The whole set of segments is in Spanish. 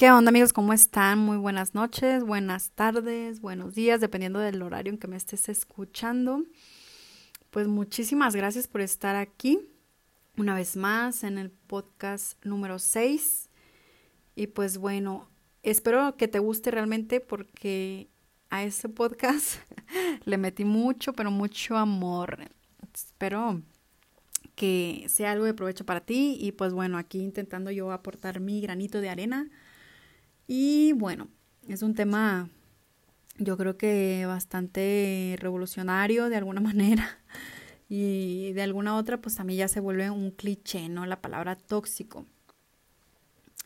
¿Qué onda amigos? ¿Cómo están? Muy buenas noches, buenas tardes, buenos días, dependiendo del horario en que me estés escuchando. Pues muchísimas gracias por estar aquí una vez más en el podcast número 6. Y pues bueno, espero que te guste realmente porque a ese podcast le metí mucho, pero mucho amor. Espero que sea algo de provecho para ti y pues bueno, aquí intentando yo aportar mi granito de arena y bueno, es un tema yo creo que bastante revolucionario de alguna manera y de alguna otra pues a mí ya se vuelve un cliché, ¿no? La palabra tóxico.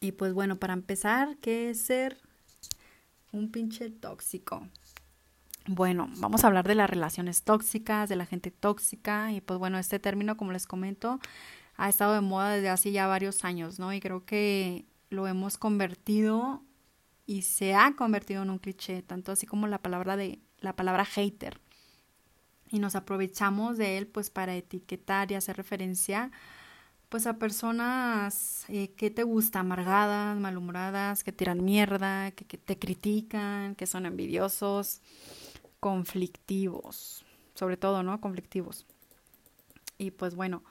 Y pues bueno, para empezar, ¿qué es ser un pinche tóxico? Bueno, vamos a hablar de las relaciones tóxicas, de la gente tóxica y pues bueno, este término, como les comento, ha estado de moda desde hace ya varios años, ¿no? Y creo que lo hemos convertido y se ha convertido en un cliché, tanto así como la palabra de la palabra hater. Y nos aprovechamos de él pues para etiquetar y hacer referencia pues a personas eh, que te gustan, amargadas, malhumoradas, que tiran mierda, que te critican, que son envidiosos, conflictivos, sobre todo, ¿no? Conflictivos. Y pues bueno,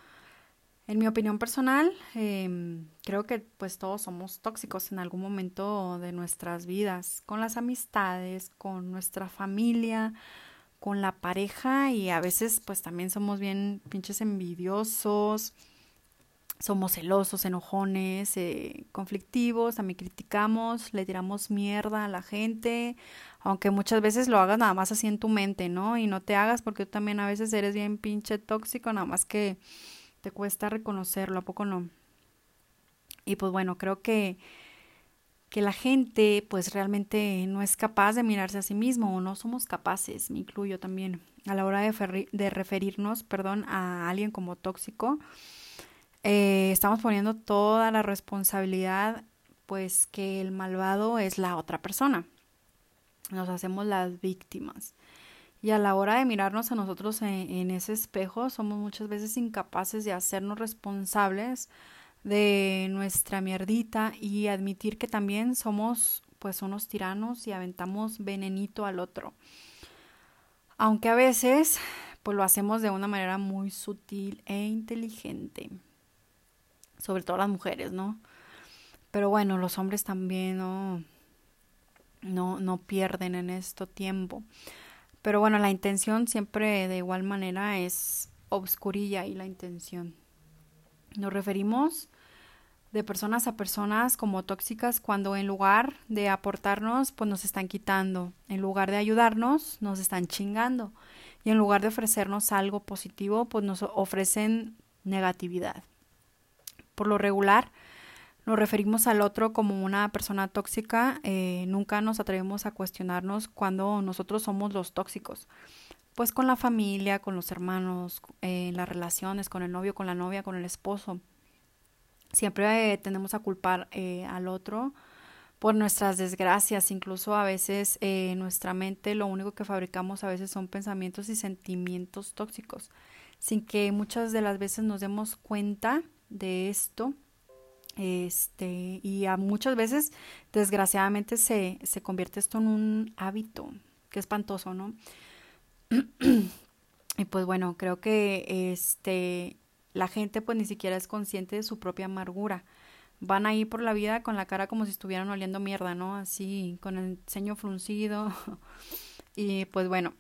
en mi opinión personal, em, creo que pues todos somos tóxicos en algún momento de nuestras vidas, con las amistades, con nuestra familia, con la pareja y a veces pues también somos bien pinches envidiosos, somos celosos, enojones, eh, conflictivos, también criticamos, le tiramos mierda a la gente, aunque muchas veces lo hagas nada más así en tu mente, ¿no? Y no te hagas porque tú también a veces eres bien pinche tóxico, nada más que te cuesta reconocerlo, ¿a poco no? Y pues bueno, creo que, que la gente pues realmente no es capaz de mirarse a sí mismo o no somos capaces, me incluyo también, a la hora de, de referirnos, perdón, a alguien como tóxico, eh, estamos poniendo toda la responsabilidad pues que el malvado es la otra persona. Nos hacemos las víctimas. Y a la hora de mirarnos a nosotros en, ese espejo, somos muchas veces incapaces de hacernos responsables de nuestra mierdita y admitir que también somos pues unos tiranos y aventamos venenito al otro. Aunque a veces pues lo hacemos de una manera muy sutil e inteligente. Sobre todo las mujeres, ¿no? Pero bueno, los hombres también no, no, no pierden en esto tiempo. Pero bueno, la intención siempre de igual manera es obscurilla y la intención. Nos referimos de personas a personas como tóxicas cuando en lugar de aportarnos, pues nos están quitando. En lugar de ayudarnos, nos están chingando. Y en lugar de ofrecernos algo positivo, pues nos ofrecen negatividad. Por lo regular, nos referimos al otro como una persona tóxica, eh, nunca nos atrevemos a cuestionarnos cuando nosotros somos los tóxicos. Pues con la familia, con los hermanos, en eh, las relaciones, con el novio, con la novia, con el esposo. Siempre eh, tendemos a culpar al otro por nuestras desgracias, incluso a veces nuestra mente lo único que fabricamos a veces son pensamientos y sentimientos tóxicos, sin que muchas de las veces nos demos cuenta de esto este, y a muchas veces, desgraciadamente, se, se convierte esto en un hábito, que espantoso, ¿no? y pues bueno, creo que este la gente pues ni siquiera es consciente de su propia amargura. Van ahí por la vida con la cara como si estuvieran oliendo mierda, ¿no? Así, con el ceño fruncido. y pues bueno,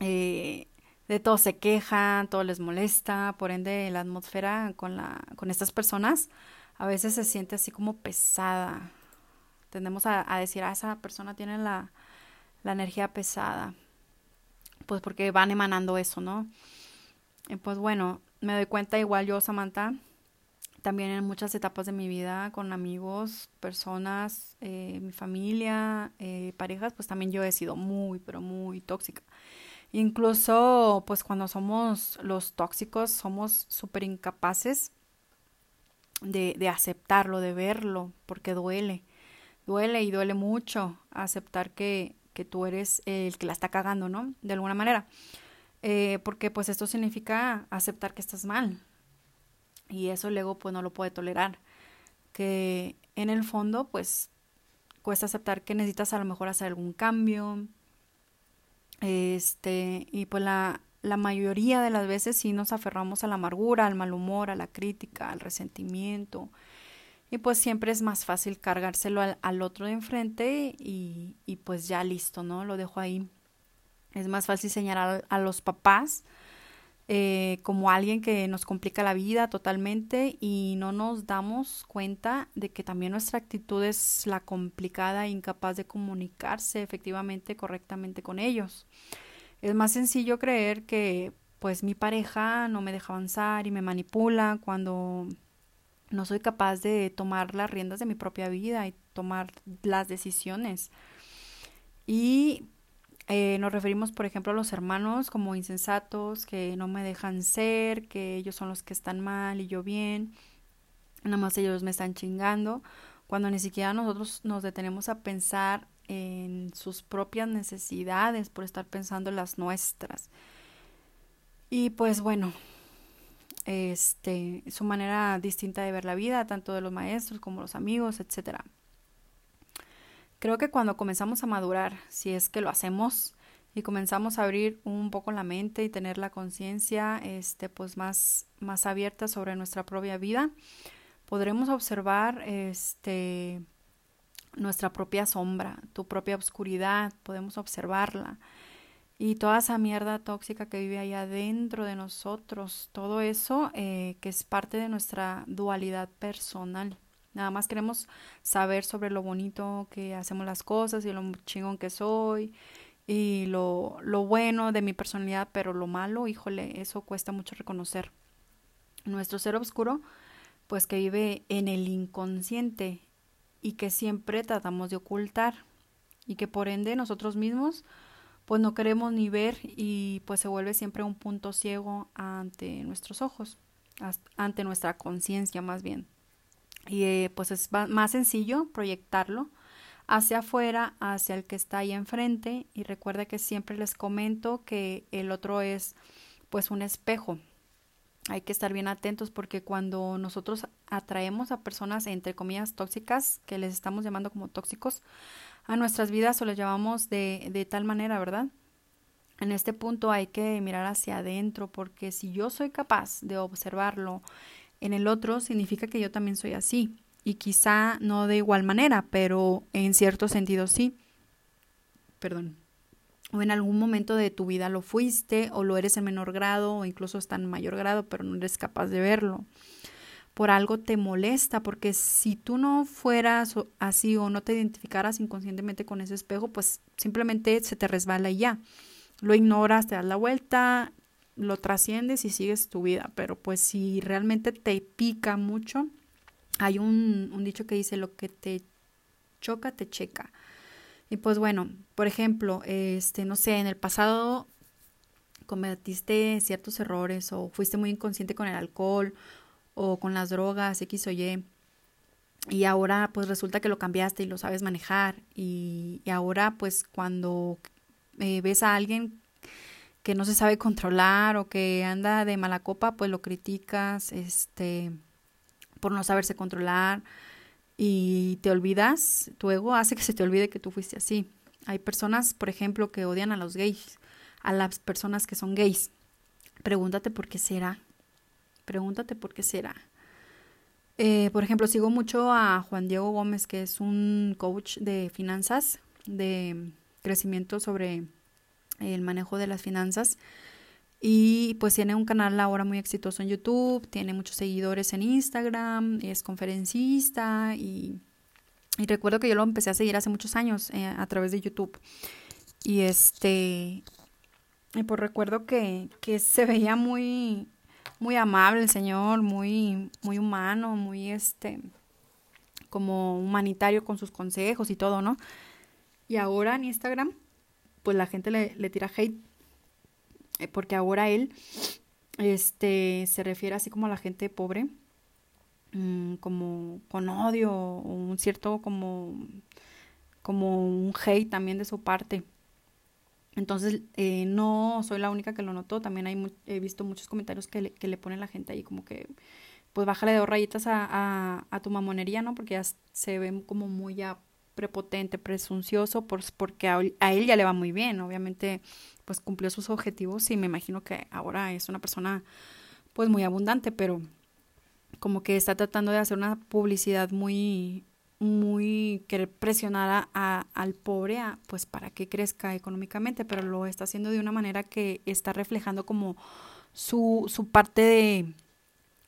eh, de todo se quejan, todo les molesta, por ende la atmósfera con, la, con estas personas a veces se siente así como pesada. Tendemos a, decir, ah, esa persona tiene la, la energía pesada. Pues porque van emanando eso, ¿no? Y pues bueno, me doy cuenta igual yo, Samantha, también en muchas etapas de mi vida, con amigos, personas, eh, mi familia, eh, parejas, pues también yo he sido muy, pero muy tóxica. Incluso, pues cuando somos los tóxicos, somos súper incapaces de, de aceptarlo, de verlo, porque duele, duele y duele mucho aceptar que, que tú eres el que la está cagando, ¿no? De alguna manera. Eh, porque pues esto significa aceptar que estás mal. Y eso el ego pues no lo puede tolerar. que en el fondo pues cuesta aceptar que necesitas a lo mejor hacer algún cambio. Este, y pues la, la mayoría de las veces sí nos aferramos a la amargura, al mal humor, a la crítica, al resentimiento. Y pues siempre es más fácil cargárselo al, otro de enfrente y, y, pues ya listo, ¿no? Lo dejo ahí. Es más fácil señalar a, los papás eh, como alguien que nos complica la vida totalmente y no nos damos cuenta de que también nuestra actitud es la complicada incapaz de comunicarse efectivamente, correctamente con ellos. Es más sencillo creer que pues mi pareja no me deja avanzar y me manipula cuando no soy capaz de tomar las riendas de mi propia vida y tomar las decisiones. Y eh, nos referimos, por ejemplo, a los hermanos como insensatos, que no me dejan ser, que ellos son los que están mal y yo bien, nada más ellos me están chingando, cuando ni siquiera nosotros nos detenemos a pensar en sus propias necesidades por estar pensando en las nuestras. Y pues bueno, este, su manera distinta de ver la vida, tanto de los maestros como los amigos, etcétera. Creo que cuando comenzamos a madurar, si es que lo hacemos y comenzamos a abrir un poco la mente y tener la conciencia este pues más más abierta sobre nuestra propia vida, podremos observar este nuestra propia sombra, tu propia oscuridad, podemos observarla. Y toda esa mierda tóxica que vive ahí adentro de nosotros, todo eso eh, que es parte de nuestra dualidad personal. Nada más queremos saber sobre lo bonito que hacemos las cosas y lo chingón que soy y lo, lo bueno de mi personalidad, pero lo malo, híjole, eso cuesta mucho reconocer. Nuestro ser oscuro, pues que vive en el inconsciente y que siempre tratamos de ocultar y que por ende nosotros mismos pues no queremos ni ver y pues se vuelve siempre un punto ciego ante nuestros ojos, ante nuestra conciencia más bien. Y eh, pues es más sencillo proyectarlo hacia afuera, hacia el que está ahí enfrente y recuerda que siempre les comento que el otro es pues un espejo hay que estar bien atentos porque cuando nosotros atraemos a personas entre comillas tóxicas, que les estamos llamando como tóxicos, a nuestras vidas o les llamamos de, de tal manera, ¿verdad? En este punto hay que mirar hacia adentro porque si yo soy capaz de observarlo en el otro, significa que yo también soy así. Y quizá no de igual manera, pero en cierto sentido sí. Perdón o en algún momento de tu vida lo fuiste o lo eres en menor grado o incluso está en mayor grado, pero no eres capaz de verlo. Por algo te molesta, porque si tú no fueras así o no te identificaras inconscientemente con ese espejo, pues simplemente se te resbala y ya. Lo ignoras, te das la vuelta, lo trasciendes y sigues tu vida. Pero pues si realmente te pica mucho, hay un, un dicho que dice lo que te choca, te checa. Y pues bueno, por ejemplo, este, no sé, en el pasado cometiste ciertos errores o fuiste muy inconsciente con el alcohol o con las drogas, X o Y. Y ahora pues resulta que lo cambiaste y lo sabes manejar. Y, ahora pues cuando eh, ves a alguien que no se sabe controlar o que anda de mala copa, pues lo criticas, este, por no saberse controlar y te olvidas, tu ego hace que se te olvide que tú fuiste así. Hay personas, por ejemplo, que odian a los gays, a las personas que son gays. Pregúntate por qué será. Pregúntate por qué será. Eh, por ejemplo, sigo mucho a Juan Diego Gómez, que es un coach de finanzas, de crecimiento sobre el manejo de las finanzas. Y pues tiene un canal ahora muy exitoso en YouTube, tiene muchos seguidores en Instagram, es conferencista y, y recuerdo que yo lo empecé a seguir hace muchos años eh, a través de YouTube. Y este, pues recuerdo que, que se veía muy, muy amable el señor, muy, muy humano, muy este, como humanitario con sus consejos y todo, ¿no? Y ahora en Instagram, pues la gente le, le tira hate porque ahora él este, se refiere así como a la gente pobre, mm, como con odio, o un cierto como, como un hate también de su parte. Entonces, eh, no soy la única que lo notó, también hay he visto muchos comentarios que le, que le pone la gente ahí como que pues bájale dos rayitas a, a, tu mamonería, ¿no? Porque ya se ve como muy ya prepotente, presuncioso, pues porque a, a, él ya le va muy bien, obviamente pues cumplió sus objetivos y me imagino que ahora es una persona pues muy abundante, pero como que está tratando de hacer una publicidad muy muy querer presionar a, al pobre a, pues para que crezca económicamente, pero lo está haciendo de una manera que está reflejando como su, su parte de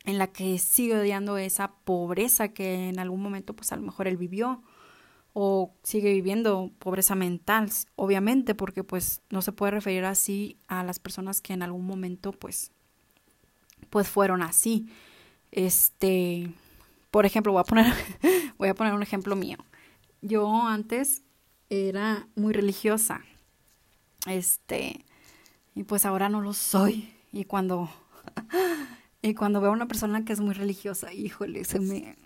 en la que sigue odiando esa pobreza que en algún momento pues a lo mejor él vivió o sigue viviendo pobreza mental, obviamente, porque pues no se puede referir así a las personas que en algún momento pues pues fueron así. Este, por ejemplo, voy a poner voy a poner un ejemplo mío. Yo antes era muy religiosa. Este, y pues ahora no lo soy. Y cuando y cuando veo a una persona que es muy religiosa, híjole, se me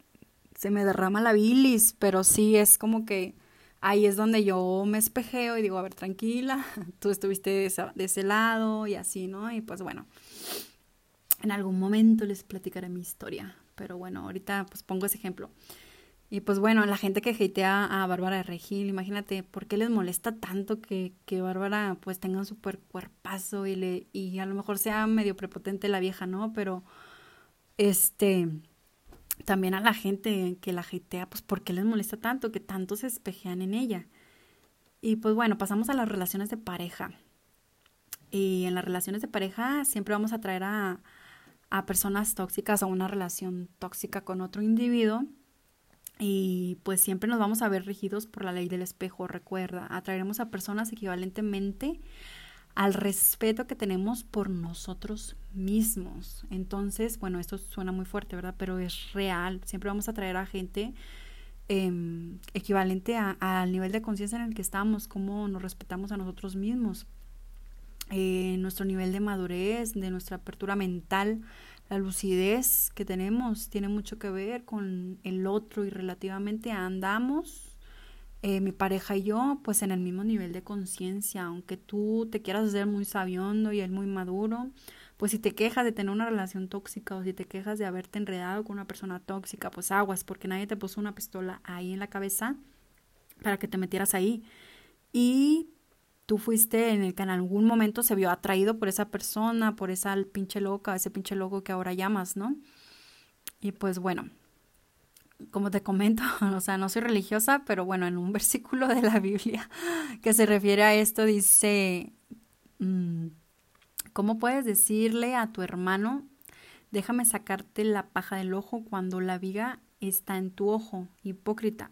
se me derrama la bilis, pero sí es como que ahí es donde yo me espejeo y digo, a ver, tranquila, tú estuviste de, ese lado y así, ¿no? Y pues bueno, en algún momento les platicaré mi historia, pero bueno, ahorita pues pongo ese ejemplo. Y pues bueno, la gente que hatea a Bárbara Regil, imagínate, ¿por qué les molesta tanto que, que Bárbara pues tenga un super cuerpazo y, le, y a lo mejor sea medio prepotente la vieja, ¿no? Pero, este, también a la gente que la hatea, pues ¿por qué les molesta tanto? Que tanto se espejean en ella. Y pues bueno, pasamos a las relaciones de pareja. Y en las relaciones de pareja siempre vamos a traer a, a personas tóxicas a una relación tóxica con otro individuo. Y pues siempre nos vamos a ver regidos por la ley del espejo, recuerda. Atraeremos a personas equivalentemente al respeto que tenemos por nosotros mismos. Entonces, bueno, esto suena muy fuerte, ¿verdad? Pero es real. Siempre vamos a traer a gente em, equivalente al nivel de conciencia en el que estamos, cómo nos respetamos a nosotros mismos, eh, nuestro nivel de madurez, de nuestra apertura mental, la lucidez que tenemos tiene mucho que ver con el otro y relativamente andamos eh, mi pareja y yo, pues en el mismo nivel de conciencia, aunque tú te quieras hacer muy sabiondo y él muy maduro, pues si te quejas de tener una relación tóxica o si te quejas de haberte enredado con una persona tóxica, pues aguas, porque nadie te puso una pistola ahí en la cabeza para que te metieras ahí. Y tú fuiste en el que en algún momento se vio atraído por esa persona, por esa pinche loca, ese pinche loco que ahora llamas, ¿no? Y pues bueno, como te comento, o sea, no soy religiosa, pero bueno, en un versículo de la Biblia que se refiere a esto dice, mm, ¿cómo puedes decirle a tu hermano, déjame sacarte la paja del ojo cuando la viga está en tu ojo? Hipócrita,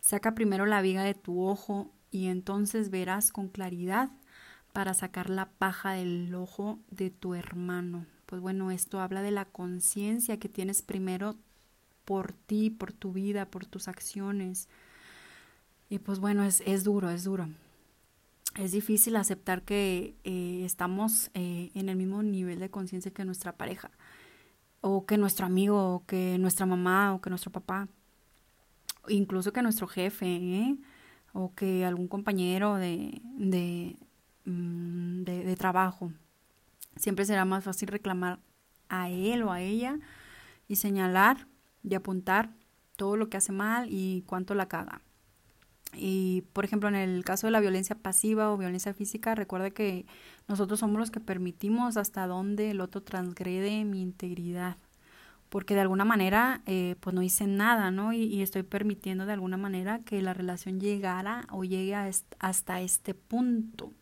saca primero la viga de tu ojo y entonces verás con claridad para sacar la paja del ojo de tu hermano. Pues bueno, esto habla de la conciencia que tienes primero por ti, por tu vida, por tus acciones. Y pues bueno, es, es duro, es duro. Es difícil aceptar que eh, estamos eh, en el mismo nivel de conciencia que nuestra pareja, o que nuestro amigo, o que nuestra mamá, o que nuestro papá, incluso que nuestro jefe, ¿eh? o que algún compañero de, de, mm, de, de trabajo. Siempre será más fácil reclamar a él o a ella y señalar de apuntar todo lo que hace mal y cuánto la caga. Y, por ejemplo, en el caso de la violencia pasiva o violencia física, recuerda que nosotros somos los que permitimos hasta dónde el otro transgrede mi integridad. Porque de alguna manera, eh, pues no hice nada, ¿no? Y, estoy permitiendo de alguna manera que la relación llegara o llegue hasta este punto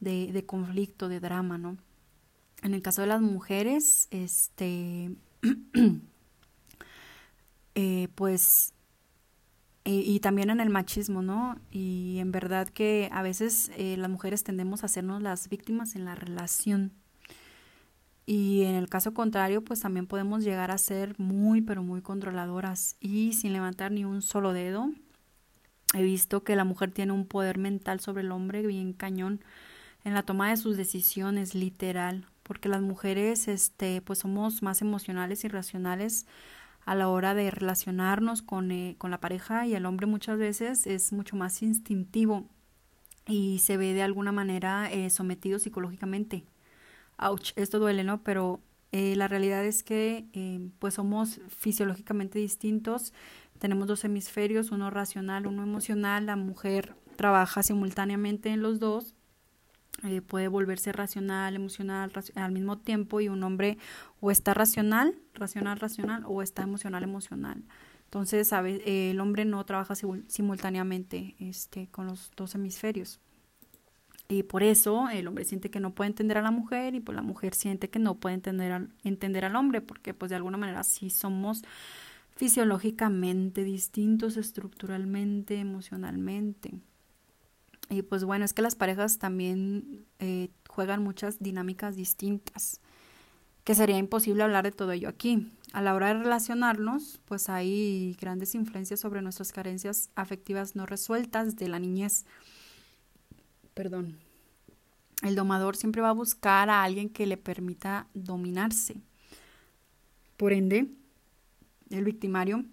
de, de conflicto, de drama, ¿no? En el caso de las mujeres, este... Eh, pues, y también en el machismo, ¿no? Y en verdad que a veces eh, las mujeres tendemos a hacernos las víctimas en la relación. Y en el caso contrario, pues también podemos llegar a ser muy, pero muy controladoras y sin levantar ni un solo dedo. He visto que la mujer tiene un poder mental sobre el hombre bien cañón en la toma de sus decisiones, literal, porque las mujeres, este, pues somos más emocionales y racionales a la hora de relacionarnos con, eh, con la pareja y el hombre muchas veces es mucho más instintivo y se ve de alguna manera eh, sometido psicológicamente. Ouch, esto duele, ¿no? Pero Eh, la realidad es que pues somos fisiológicamente distintos, tenemos dos hemisferios, uno racional, uno emocional, la mujer trabaja simultáneamente en los dos, puede volverse racional, emocional al mismo tiempo y un hombre o está racional, racional, racional o está emocional, emocional. Entonces, el hombre no trabaja simultáneamente este, con los dos hemisferios. Y por eso el hombre siente que no puede entender a la mujer y pues la mujer siente que no puede entender, entender al hombre, porque pues de alguna manera sí somos fisiológicamente distintos, estructuralmente, emocionalmente. Y pues bueno, es que las parejas también eh, juegan muchas dinámicas distintas, que sería imposible hablar de todo ello aquí. A la hora de relacionarnos, pues hay grandes influencias sobre nuestras carencias afectivas no resueltas de la niñez perdón, el domador siempre va a buscar a alguien que le permita dominarse. Por ende, el victimario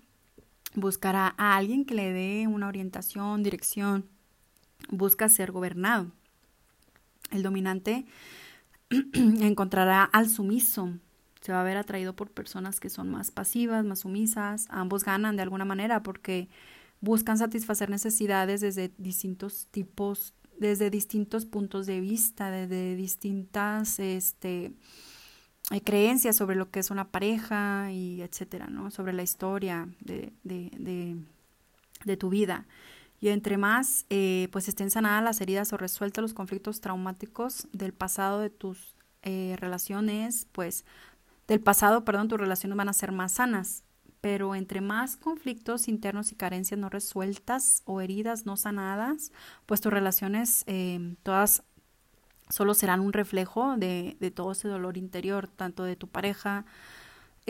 buscará a alguien que le dé una orientación, dirección, busca ser gobernado. El dominante encontrará al sumiso, se va a ver atraído por personas que son más pasivas, más sumisas, ambos ganan de alguna manera porque buscan satisfacer necesidades desde distintos tipos desde distintos puntos de vista, desde distintas este, eh, creencias sobre lo que es una pareja y etcétera, ¿no? Sobre la historia de, de, de, tu vida. Y entre más, eh, pues estén sanadas las heridas o resueltos los conflictos traumáticos del pasado de tus eh, relaciones, pues del pasado, perdón, tus relaciones van a ser más sanas. Pero entre más conflictos internos y carencias no resueltas o heridas no sanadas, pues tus relaciones eh, todas solo serán un reflejo de, de, todo ese dolor interior, tanto de tu pareja,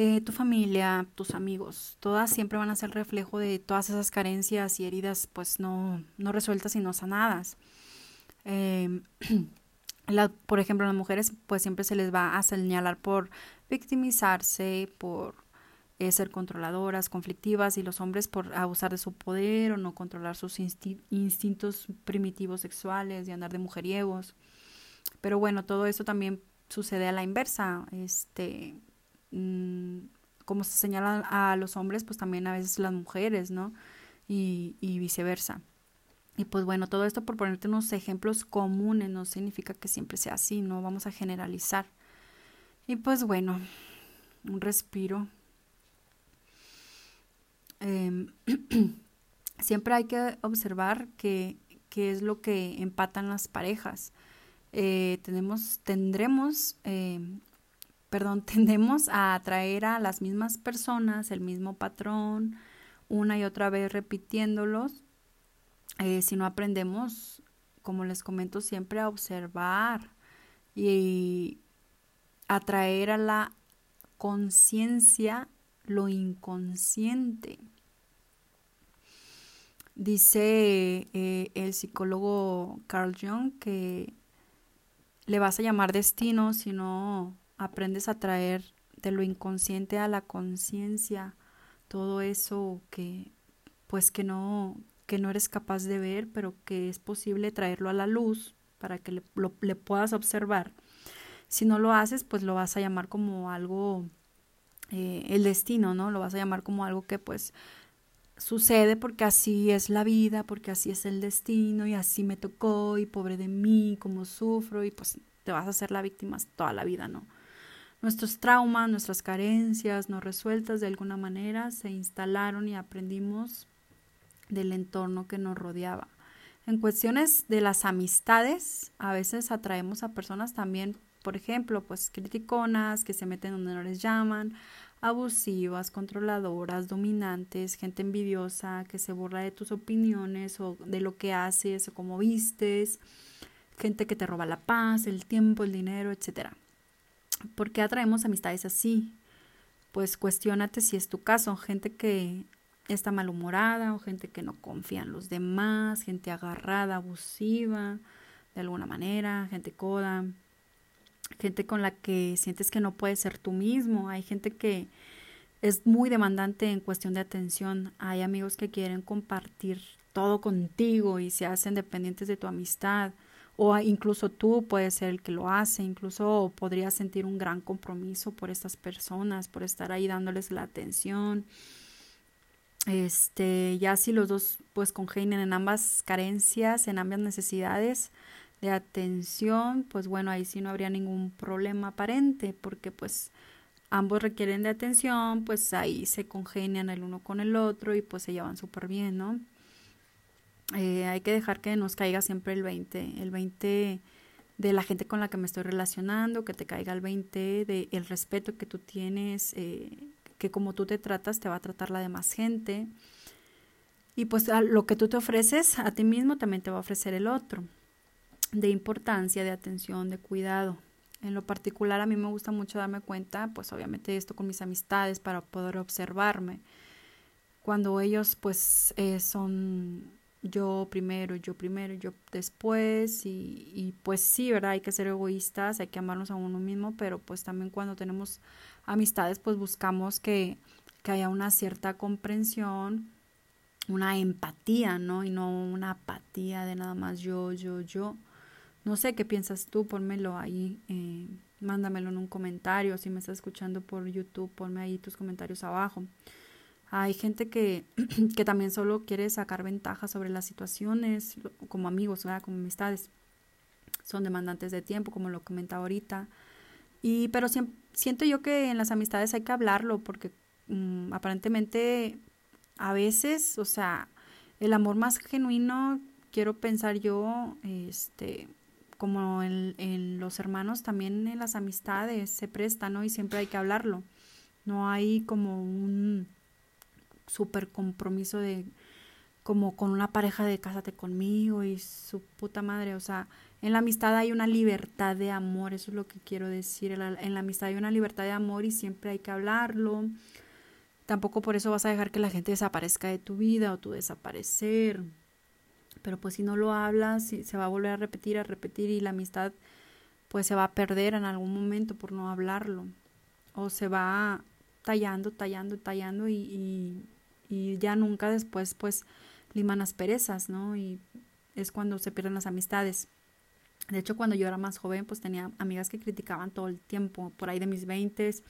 eh, tu familia, tus amigos, todas siempre van a ser reflejo de todas esas carencias y heridas pues no, no resueltas y no sanadas. Eh, la, por ejemplo, las mujeres pues siempre se les va a señalar por victimizarse, por ser controladoras, conflictivas y los hombres por abusar de su poder o no controlar sus instintos primitivos sexuales y andar de mujeriegos. Pero bueno, todo eso también sucede a la inversa. Este, mm, como se señala a los hombres, pues también a veces las mujeres, ¿no? Y, viceversa. Y pues bueno, todo esto por ponerte unos ejemplos comunes no significa que siempre sea así, no vamos a generalizar. Y pues bueno, un respiro Em, siempre hay que observar qué es lo que empatan las parejas. Eh, tenemos, tendremos, em, perdón, tendemos a atraer a las mismas personas, el mismo patrón, una y otra vez repitiéndolos. Eh, si no aprendemos, como les comento siempre, a observar y atraer a la conciencia lo inconsciente. Dice eh, el psicólogo Carl Jung que le vas a llamar destino si no aprendes a traer de lo inconsciente a la conciencia todo eso que pues que no que no eres capaz de ver pero que es posible traerlo a la luz para que le, le puedas observar si no lo haces pues lo vas a llamar como algo eh, el destino no lo vas a llamar como algo que pues sucede porque así es la vida, porque así es el destino y así me tocó y pobre de mí, como sufro y pues te vas a hacer la víctima toda la vida, ¿no? Nuestros traumas, nuestras carencias no resueltas de alguna manera se instalaron y aprendimos del entorno que nos rodeaba. En cuestiones de las amistades, a veces atraemos a personas también, por ejemplo, pues criticonas, que se meten donde no les llaman, abusivas, controladoras, dominantes, gente envidiosa que se burla de tus opiniones o de lo que haces o cómo vistes, gente que te roba la paz, el tiempo, el dinero, etc. ¿Por qué atraemos amistades así? Pues cuestionate si es tu caso, gente que está malhumorada o gente que no confía en los demás, gente agarrada, abusiva, de alguna manera, gente coda, gente con la que sientes que no puedes ser tú mismo, hay gente que es muy demandante en cuestión de atención, hay amigos que quieren compartir todo contigo y se hacen dependientes de tu amistad o incluso tú puedes ser el que lo hace, incluso podrías sentir un gran compromiso por estas personas, por estar ahí dándoles la atención. Este, ya si los dos pues congenian en ambas carencias, en ambas necesidades de atención, pues bueno, ahí sí no habría ningún problema aparente, porque pues ambos requieren de atención, pues ahí se congenian el uno con el otro y pues se llevan súper bien, ¿no? Eh, hay que dejar que nos caiga siempre el 20, el 20 de la gente con la que me estoy relacionando, que te caiga el 20 de el respeto que tú tienes, eh, que como tú te tratas, te va a tratar la demás gente. Y pues lo que tú te ofreces a ti mismo también te va a ofrecer el otro, de importancia, de atención, de cuidado. En lo particular a mí me gusta mucho darme cuenta, pues obviamente esto con mis amistades para poder observarme. Cuando ellos pues eh, son yo primero, yo primero, yo después y, y pues sí, ¿verdad? Hay que ser egoístas, hay que amarnos a uno mismo, pero pues también cuando tenemos amistades pues buscamos que, que haya una cierta comprensión, una empatía, ¿no? Y no una apatía de nada más yo, yo, yo. No sé qué piensas tú, pónmelo ahí, eh, mándamelo en un comentario. Si me estás escuchando por YouTube, ponme ahí tus comentarios abajo. Hay gente que, que también solo quiere sacar ventaja sobre las situaciones, como amigos, ¿verdad? como amistades. Son demandantes de tiempo, como lo comentaba ahorita. Y, pero siento yo que en las amistades hay que hablarlo, porque mm, aparentemente a veces, o sea, el amor más genuino, quiero pensar yo, este, como en, en los hermanos, también en las amistades se presta, ¿no? Y siempre hay que hablarlo. No hay como un súper compromiso de como con una pareja de cásate conmigo y su puta madre, o sea, en la amistad hay una libertad de amor, eso es lo que quiero decir, en la, amistad hay una libertad de amor y siempre hay que hablarlo, tampoco por eso vas a dejar que la gente desaparezca de tu vida o tú desaparecer, pero pues si no lo hablas, se va a volver a repetir, a repetir y la amistad pues se va a perder en algún momento por no hablarlo, o se va tallando, tallando, tallando y y ya nunca después pues liman perezas, ¿no? Y es cuando se pierden las amistades. De hecho, cuando yo era más joven, pues tenía amigas que criticaban todo el tiempo, por ahí de mis veintes,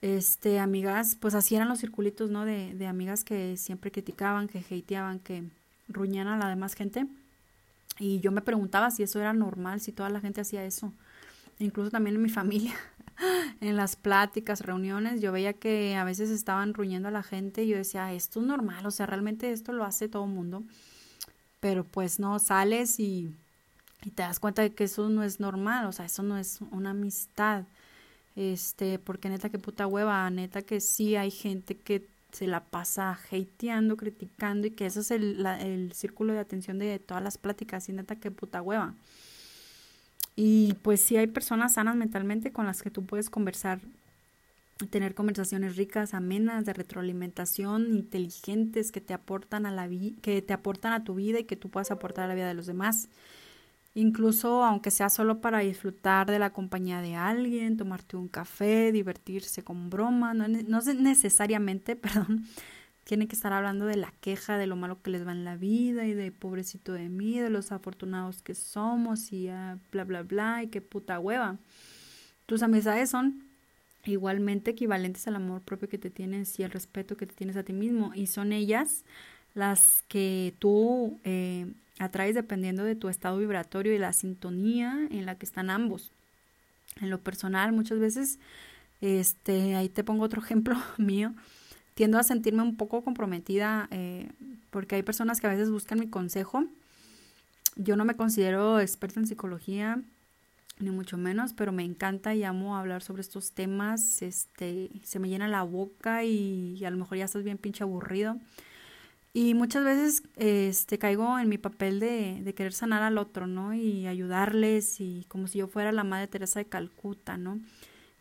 este, amigas, pues así eran los circulitos, ¿no? De, de amigas que siempre criticaban, que hateaban, que ruñan a la demás gente. Y yo me preguntaba si eso era normal, si toda la gente hacía eso. Incluso también en mi familia en las pláticas, reuniones, yo veía que a veces estaban ruñendo a la gente y yo decía, esto es normal, o sea, realmente esto lo hace todo el mundo. Pero pues no, sales y, te das cuenta de que eso no es normal, o sea, eso no es una amistad. Este, porque neta que puta hueva, neta que sí hay gente que se la pasa hateando, criticando y que eso es el, el círculo de atención de todas las pláticas y neta que puta hueva. Y pues sí hay personas sanas mentalmente con las que tú puedes conversar, tener conversaciones ricas, amenas, de retroalimentación, inteligentes, que te aportan a la que te aportan a tu vida y que tú puedas aportar a la vida de los demás. Incluso aunque sea solo para disfrutar de la compañía de alguien, tomarte un café, divertirse con broma, no, no necesariamente, perdón, tiene que estar hablando de la queja, de lo malo que les va en la vida y de pobrecito de mí, de los afortunados que somos y bla, bla, bla, y qué puta hueva. Tus amistades son igualmente equivalentes al amor propio que te tienes y el respeto que te tienes a ti mismo y son ellas las que tú eh, atraes dependiendo de tu estado vibratorio y la sintonía en la que están ambos. En lo personal, muchas veces, este, ahí te pongo otro ejemplo mío tiendo a sentirme un poco comprometida eh, porque hay personas que a veces buscan mi consejo. Yo no me considero experta en psicología, ni mucho menos, pero me encanta y amo hablar sobre estos temas. Este, se me llena la boca y, a lo mejor ya estás bien pinche aburrido. Y muchas veces este, caigo en mi papel de, de querer sanar al otro, ¿no? Y ayudarles y como si yo fuera la Madre Teresa de Calcuta, ¿no?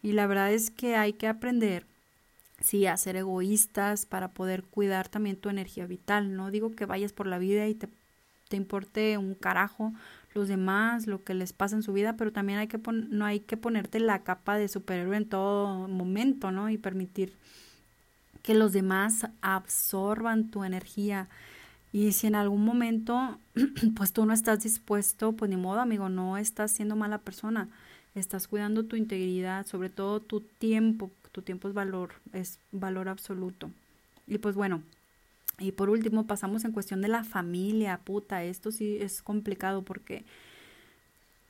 Y la verdad es que hay que aprender sí, a ser egoístas para poder cuidar también tu energía vital. No digo que vayas por la vida y te, te importe un carajo los demás, lo que les pasa en su vida, pero también hay que no hay que ponerte la capa de superhéroe en todo momento, ¿no? Y permitir que los demás absorban tu energía, Y si en algún momento, pues tú no estás dispuesto, pues ni modo, amigo, no estás siendo mala persona. Estás cuidando tu integridad, sobre todo tu tiempo. Tu tiempo es valor, es valor absoluto. Y pues bueno, y por último pasamos en cuestión de la familia, puta. Esto sí es complicado porque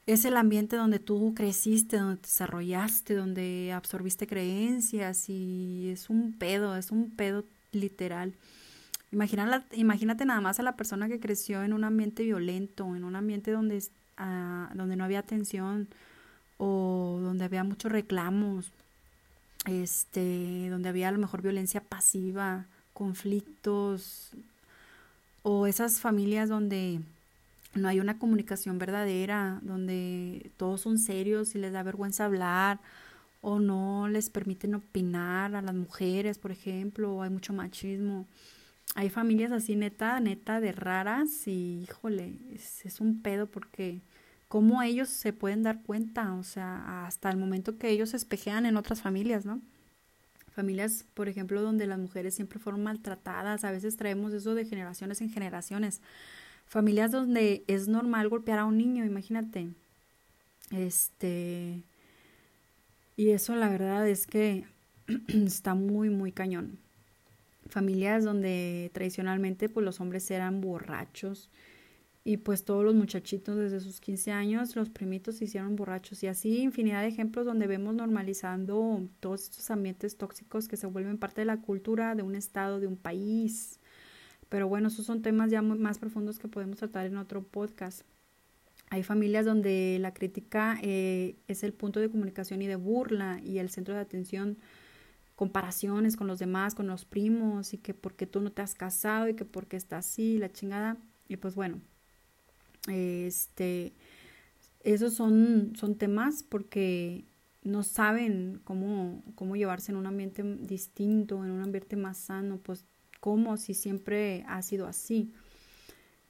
es el ambiente donde tú creciste, donde te desarrollaste, donde absorbiste creencias y es un pedo, es un pedo literal. imagínate nada más a la persona que creció en un ambiente violento, en un ambiente donde, ah, donde no había atención o donde había muchos reclamos, este, donde había a lo mejor violencia pasiva, conflictos o esas familias donde no hay una comunicación verdadera, donde todos son serios y les da vergüenza hablar o no les permiten opinar a las mujeres, por ejemplo, o hay mucho machismo. Hay familias así neta, neta de raras y híjole, es, es un pedo porque cómo ellos se pueden dar cuenta, o sea, hasta el momento que ellos se espejean en otras familias, ¿no? Familias, por ejemplo, donde las mujeres siempre fueron maltratadas, a veces traemos eso de generaciones en generaciones familias donde es normal golpear a un niño, imagínate. Este. Y eso la verdad es que está muy, muy cañón. Familias donde tradicionalmente pues los hombres eran borrachos y pues todos los muchachitos desde sus 15 años, los primitos se hicieron borrachos y así infinidad de ejemplos donde vemos normalizando todos estos ambientes tóxicos que se vuelven parte de la cultura de un estado, de un país. Pero bueno, esos son temas ya más profundos que podemos tratar en otro podcast. Hay familias donde la crítica eh, es el punto de comunicación y de burla y el centro de atención, comparaciones con los demás, con los primos y que porque tú no te has casado y que porque está así, la chingada. Y pues bueno, este, esos son, son temas porque no saben cómo, cómo llevarse en un ambiente distinto, en un ambiente más sano, pues cómo si siempre ha sido así.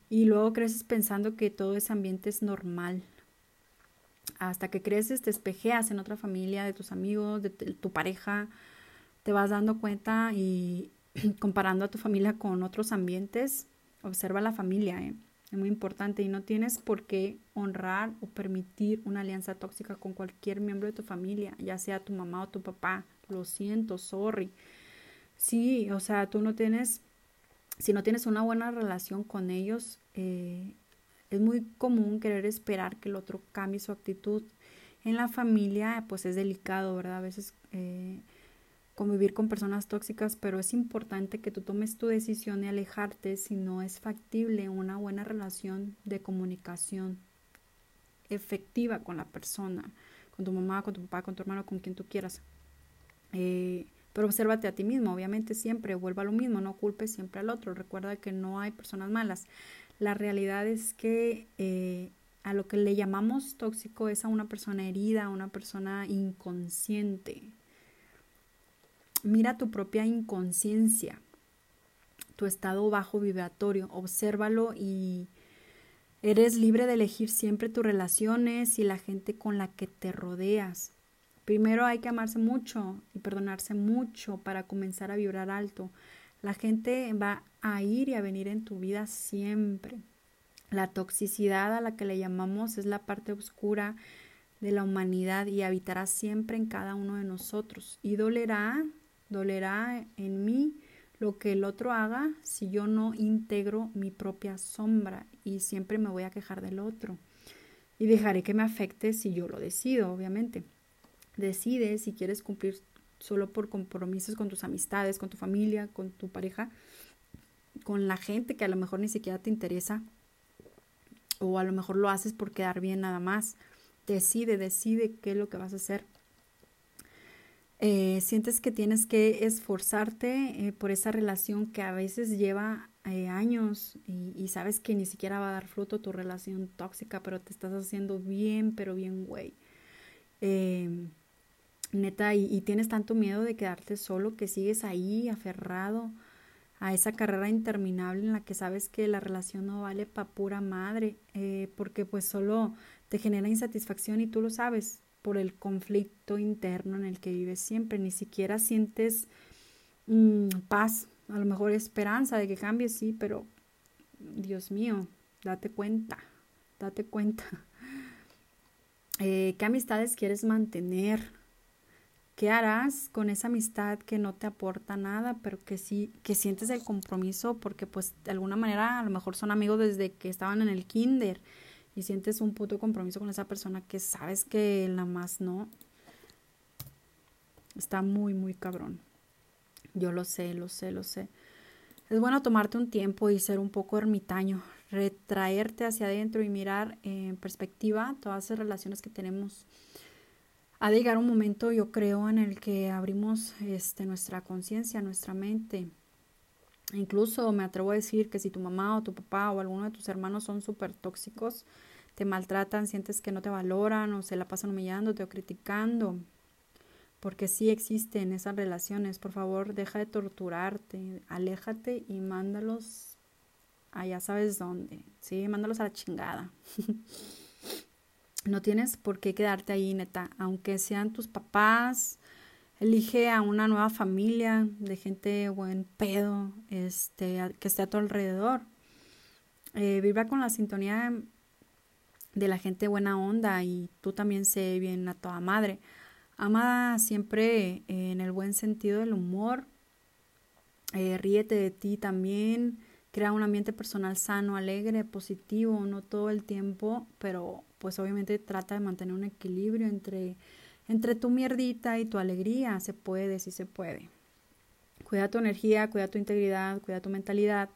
Y luego creces pensando que todo ese ambiente es normal. Hasta que creces, te espejeas en otra familia, de tus amigos, de tu pareja, te vas dando cuenta y comparando a tu familia con otros ambientes, observa la familia, ¿eh? Es muy importante y no tienes por qué honrar o permitir una alianza tóxica con cualquier miembro de tu familia, ya sea tu mamá o tu papá. Lo siento, sorry. Sí, o sea, tú no tienes, si no tienes una buena relación con ellos, eh, es muy común querer esperar que el otro cambie su actitud. En la familia, pues es delicado, ¿verdad? A veces eh, convivir con personas tóxicas, pero es importante que tú tomes tu decisión de alejarte si no es factible una buena relación de comunicación efectiva con la persona, con tu mamá, con tu papá, con tu hermano, con quien tú quieras. Eh, pero obsérvate a ti mismo, obviamente siempre vuelva a lo mismo, no culpes siempre al otro, recuerda que no hay personas malas. La realidad es que eh, a lo que le llamamos tóxico es a una persona herida, a una persona inconsciente. Mira tu propia inconsciencia, tu estado bajo vibratorio, obsérvalo y eres libre de elegir siempre tus relaciones y la gente con la que te rodeas. Primero hay que amarse mucho y perdonarse mucho para comenzar a vibrar alto. La gente va a ir y a venir en tu vida siempre. La toxicidad a la que le llamamos es la parte oscura de la humanidad y habitará siempre en cada uno de nosotros. Y dolerá, dolerá en mí lo que el otro haga si yo no integro mi propia sombra y siempre me voy a quejar del otro. Y dejaré que me afecte si yo lo decido, obviamente. Decide si quieres cumplir solo por compromisos con tus amistades, con tu familia, con tu pareja, con la gente que a lo mejor ni siquiera te interesa o a lo mejor lo haces por quedar bien nada más. Decide, decide qué es lo que vas a hacer. Eh, sientes que tienes que esforzarte eh, por esa relación que a veces lleva eh, años y, y, sabes que ni siquiera va a dar fruto tu relación tóxica, pero te estás haciendo bien, pero bien, güey. Neta, y, tienes tanto miedo de quedarte solo que sigues ahí aferrado a esa carrera interminable en la que sabes que la relación no vale pa' pura madre, eh, porque pues solo te genera insatisfacción y tú lo sabes por el conflicto interno en el que vives siempre, ni siquiera sientes mm, paz, a lo mejor esperanza de que cambie, sí, pero Dios mío, date cuenta, date cuenta. Eh, ¿Qué amistades quieres mantener? ¿Qué harás con esa amistad que no te aporta nada, pero que sí, que sientes el compromiso porque pues de alguna manera a lo mejor son amigos desde que estaban en el kinder y sientes un puto compromiso con esa persona que sabes que la más no? Está muy, muy cabrón. Yo lo sé, lo sé, lo sé. Es bueno tomarte un tiempo y ser un poco ermitaño, retraerte hacia adentro y mirar en perspectiva todas esas relaciones que tenemos ha de llegar un momento, yo creo, en el que abrimos este, nuestra conciencia, nuestra mente. Incluso me atrevo a decir que si tu mamá o tu papá o alguno de tus hermanos son súper tóxicos, te maltratan, sientes que no te valoran o se la pasan humillándote o criticando, porque sí existen esas relaciones, por favor, deja de torturarte, aléjate y mándalos allá sabes dónde, sí, mándalos a la chingada. No tienes por qué quedarte ahí, neta, aunque sean tus papás. Elige a una nueva familia de gente buen pedo, este, que esté a tu alrededor. Eh, con la sintonía de la gente buena onda y tú también sé bien a toda madre. Ama siempre en el buen sentido del humor. Eh, ríete de ti también. Crea un ambiente personal sano, alegre, positivo, no todo el tiempo, pero pues obviamente trata de mantener un equilibrio entre, entre tu mierdita y tu alegría. Se puede, sí se puede. Cuida tu energía, cuida tu integridad, cuida tu mentalidad.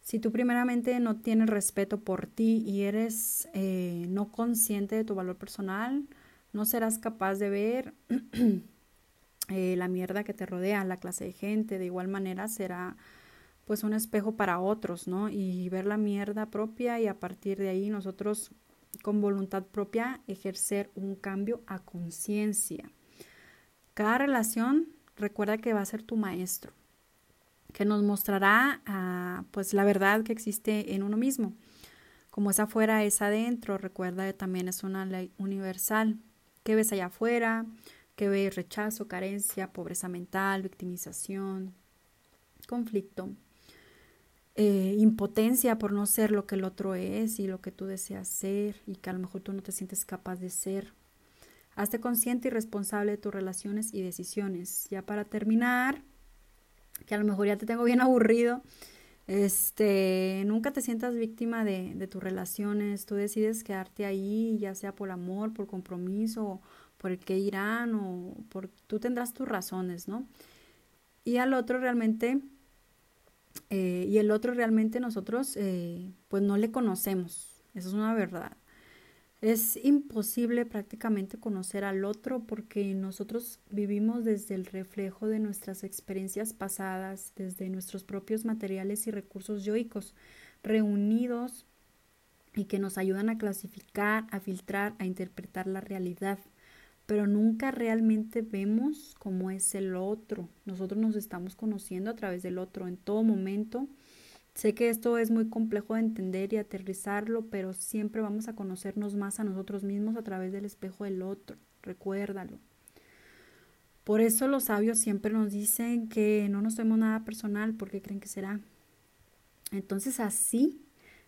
Si tú primeramente no tienes respeto por ti y eres eh, no consciente de tu valor personal, no serás capaz de ver eh, la mierda que te rodea, la clase de gente. De igual manera será pues un espejo para otros, ¿no? Y ver la mierda propia y a partir de ahí nosotros con voluntad propia ejercer un cambio a conciencia. Cada relación recuerda que va a ser tu maestro, que nos mostrará ah, pues la verdad que existe en uno mismo. Como es afuera, es adentro. Recuerda que también es una ley universal. ¿Qué ves allá afuera? ¿Qué ves? Rechazo, carencia, pobreza mental, victimización, conflicto. Eh, impotencia por no ser lo que el otro es y lo que tú deseas ser y que a lo mejor tú no te sientes capaz de ser. Hazte consciente y responsable de tus relaciones y decisiones. Ya para terminar, que a lo mejor ya te tengo bien aburrido, este, nunca te sientas víctima de, de tus relaciones. Tú decides quedarte ahí, ya sea por amor, por compromiso, por el que irán o por tú tendrás tus razones, ¿no? Y al otro realmente eh, y el otro realmente nosotros eh, pues no le conocemos, eso es una verdad. Es imposible prácticamente conocer al otro porque nosotros vivimos desde el reflejo de nuestras experiencias pasadas, desde nuestros propios materiales y recursos yoicos reunidos y que nos ayudan a clasificar, a filtrar, a interpretar la realidad pero nunca realmente vemos cómo es el otro. Nosotros nos estamos conociendo a través del otro en todo momento. Sé que esto es muy complejo de entender y aterrizarlo, pero siempre vamos a conocernos más a nosotros mismos a través del espejo del otro. Recuérdalo. Por eso los sabios siempre nos dicen que no nos tomemos nada personal porque creen que será. Entonces así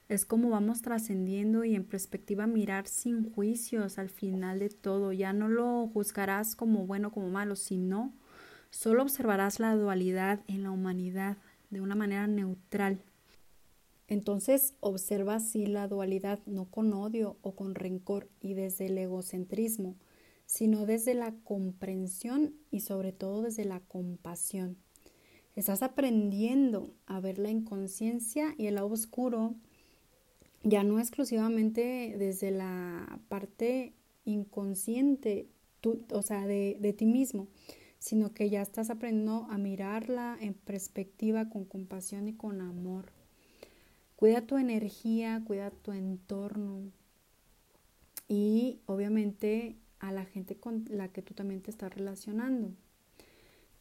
es como vamos trascendiendo y en perspectiva mirar sin juicios al final de todo. Ya no lo juzgarás como bueno como malo, sino solo observarás la dualidad en la humanidad de una manera neutral. Entonces observa así la dualidad no con odio o con rencor y desde el egocentrismo, sino desde la comprensión y sobre todo desde la compasión. Estás aprendiendo a ver la inconsciencia y el lado oscuro ya no exclusivamente desde la parte inconsciente, o sea, de, de ti mismo, sino que ya estás aprendiendo a mirarla en perspectiva con compasión y con amor. Cuida tu energía, cuida tu entorno y obviamente a la gente con la que tú también te estás relacionando.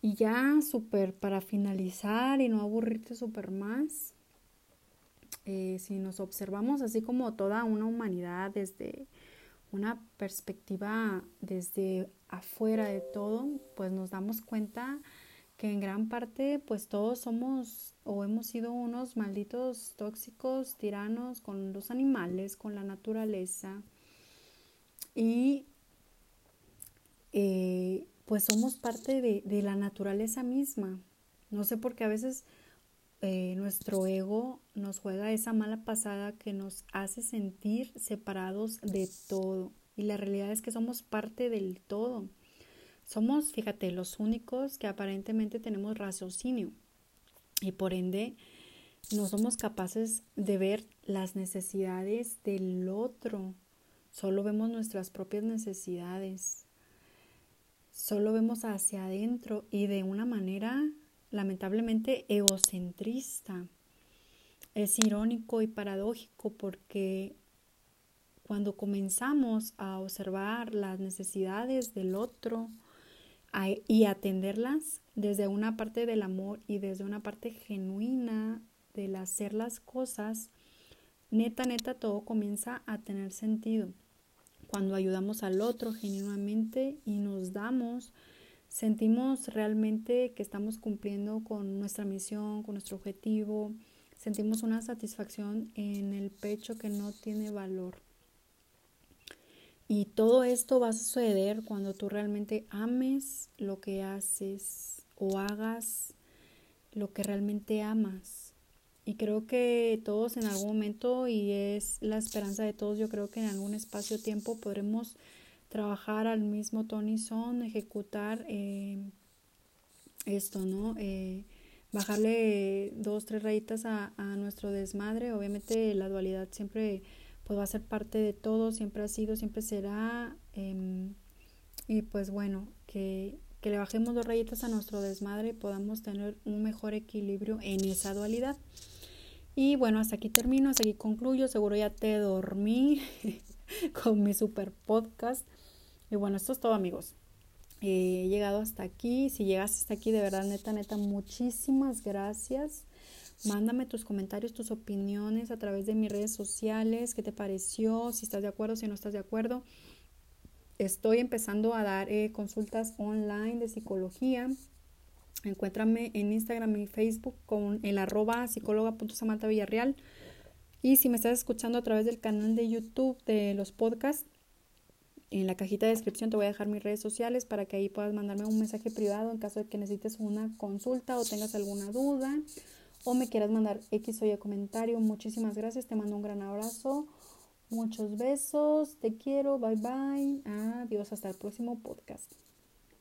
Y ya súper para finalizar y no aburrirte súper más, eh, si nos observamos así como toda una humanidad desde una perspectiva desde afuera de todo, pues nos damos cuenta que en gran parte pues todos somos o hemos sido unos malditos tóxicos, tiranos con los animales, con la naturaleza y eh, pues somos parte de, de, la naturaleza misma. No sé por qué a veces eh, nuestro ego nos juega esa mala pasada que nos hace sentir separados de todo. Y la realidad es que somos parte del todo. Somos, fíjate, los únicos que aparentemente tenemos raciocinio y por ende no somos capaces de ver las necesidades del otro. Solo vemos nuestras propias necesidades. Solo vemos hacia adentro y de una manera lamentablemente egocentrista. Es irónico y paradójico porque cuando comenzamos a observar las necesidades del otro, y atenderlas desde una parte del amor y desde una parte genuina del hacer las cosas, neta, neta, todo comienza a tener sentido. Cuando ayudamos al otro genuinamente y nos damos, sentimos realmente que estamos cumpliendo con nuestra misión, con nuestro objetivo, sentimos una satisfacción en el pecho que no tiene valor. Y todo esto va a suceder cuando tú realmente ames lo que haces o hagas lo que realmente amas. Y creo que todos en algún momento, y es la esperanza de todos, yo creo que en algún espacio-tiempo podremos trabajar al mismo tono y son, ejecutar eh, esto, ¿no? Eh, bajarle dos, tres rayitas a, a nuestro desmadre. Obviamente la dualidad siempre pues va a ser parte de todo, siempre ha sido, siempre será. Em, y pues bueno, que, que le bajemos dos rayitas a nuestro desmadre y podamos tener un mejor equilibrio en esa dualidad. Y bueno, hasta aquí termino, hasta aquí concluyo. Seguro ya te dormí con mi super podcast. Y bueno, esto es todo amigos. He llegado hasta aquí. Si llegaste hasta aquí, de verdad, neta, neta, muchísimas gracias. Mándame tus comentarios, tus opiniones a través de mis redes sociales, qué te pareció, si estás de acuerdo, si no estás de acuerdo. Estoy empezando a dar eh, consultas online de psicología. Encuéntrame en Instagram y Facebook con el arroba psicóloga.samantha Y si me estás escuchando a través del canal de YouTube de los podcasts, en la cajita de descripción te voy a dejar mis redes sociales para que ahí puedas mandarme un mensaje privado en caso de que necesites una consulta o tengas alguna duda o me quieras mandar X o Y comentario. Muchísimas gracias, te mando un gran abrazo. Muchos besos, te quiero, bye bye. Adiós, hasta el próximo podcast.